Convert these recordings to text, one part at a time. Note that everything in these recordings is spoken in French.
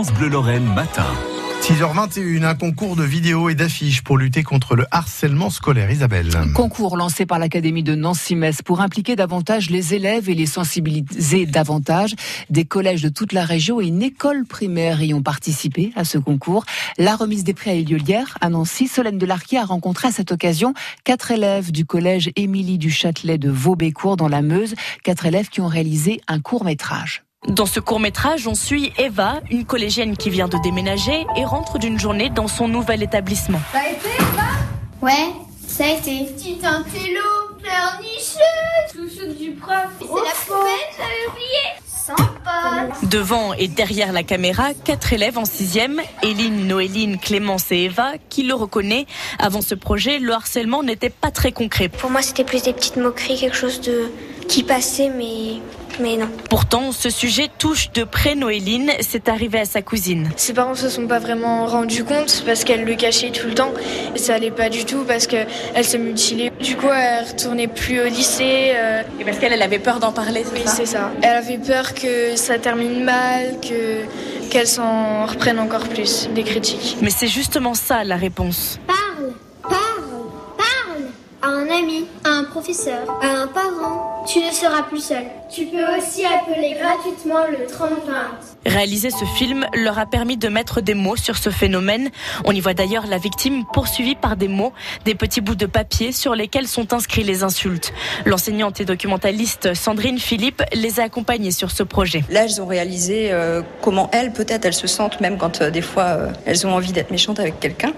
France Bleu Lorraine matin. 6h21, un concours de vidéos et d'affiches pour lutter contre le harcèlement scolaire. Isabelle. Concours lancé par l'Académie de Nancy-Metz pour impliquer davantage les élèves et les sensibiliser davantage. Des collèges de toute la région et une école primaire y ont participé à ce concours. La remise des prix a eu lieu hier à Nancy. Solène Delarquier a rencontré à cette occasion quatre élèves du collège Émilie du Châtelet de Vaubécourt dans la Meuse. Quatre élèves qui ont réalisé un court métrage. Dans ce court-métrage, on suit Eva, une collégienne qui vient de déménager et rentre d'une journée dans son nouvel établissement. Ça a été, Eva? Ouais, ça a été. Petite intello, pleurnicheuse, chouchoute du prof. C'est la poubelle, j'avais oublié. Sympa. Devant et derrière la caméra, quatre élèves en sixième, Éline, Noéline, Clémence et Eva, qui le reconnaît. Avant ce projet, le harcèlement n'était pas très concret. Pour moi, c'était plus des petites moqueries, quelque chose de qui passait, mais mais non. Pourtant, ce sujet touche de près Noéline. C'est arrivé à sa cousine. Ses parents se sont pas vraiment rendus compte parce qu'elle le cachait tout le temps. Et ça allait pas du tout parce qu'elle se mutilait. Du coup, elle retournait plus au lycée. Euh... Et parce qu'elle elle avait peur d'en parler. Oui, c'est ça. Elle avait peur que ça termine mal, que qu'elle s'en reprenne encore plus des critiques. Mais c'est justement ça la réponse. Parle, parle, parle à un ami, à un professeur, à un parent. Tu ne seras plus seul. Tu peux aussi appeler gratuitement le 3020. Réaliser ce film leur a permis de mettre des mots sur ce phénomène. On y voit d'ailleurs la victime poursuivie par des mots, des petits bouts de papier sur lesquels sont inscrits les insultes. L'enseignante et documentaliste Sandrine Philippe les a accompagnés sur ce projet. Là, elles ont réalisé euh, comment elles, peut-être, elles se sentent, même quand euh, des fois euh, elles ont envie d'être méchantes avec quelqu'un.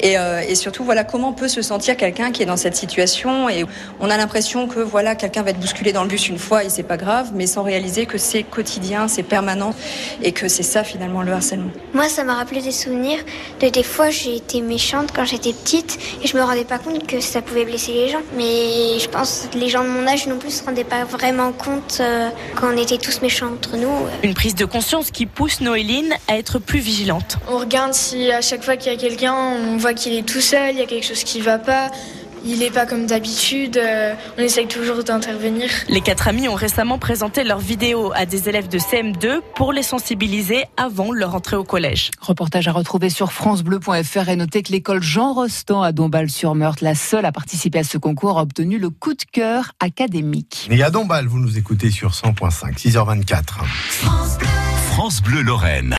Et, et, surtout, voilà, comment peut se sentir quelqu'un qui est dans cette situation. Et on a l'impression que voilà, quelqu'un va être bousculé dans le bus une fois et c'est pas grave, mais sans réaliser que c'est quotidien, c'est permanent et que c'est ça finalement le harcèlement. Moi, ça m'a rappelé des souvenirs de des fois j'ai été méchante quand j'étais petite et je me rendais pas compte que ça pouvait blesser les gens. Mais je pense que les gens de mon âge non plus se rendaient pas vraiment compte euh, quand on était tous méchants entre nous. Une prise de conscience qui pousse Noéline à être plus vigilante. On regarde si à chaque fois qu'il y a quelqu'un, on voit qu'il est tout seul, il y a quelque chose qui va pas il n'est pas comme d'habitude. Euh, on essaye toujours d'intervenir. Les quatre amis ont récemment présenté leurs vidéos à des élèves de CM2 pour les sensibiliser avant leur entrée au collège. Reportage à retrouver sur francebleu.fr et notez que l'école Jean Rostand à Dombasle-sur-Meurthe, la seule à participer à ce concours, a obtenu le coup de cœur académique. Et à Dombasle, vous nous écoutez sur 100.5, 6h24. France Bleu, France Bleu Lorraine.